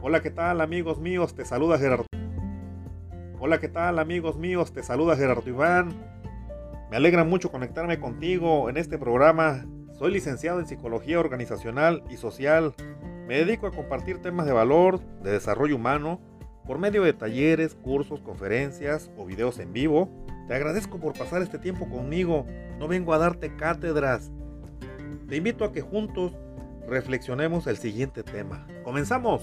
Hola, ¿qué tal amigos míos? Te saluda Gerardo. Hola, ¿qué tal amigos míos? Te saluda Gerardo Iván. Me alegra mucho conectarme contigo en este programa. Soy licenciado en Psicología Organizacional y Social. Me dedico a compartir temas de valor, de desarrollo humano, por medio de talleres, cursos, conferencias o videos en vivo. Te agradezco por pasar este tiempo conmigo. No vengo a darte cátedras. Te invito a que juntos reflexionemos el siguiente tema. ¡Comenzamos!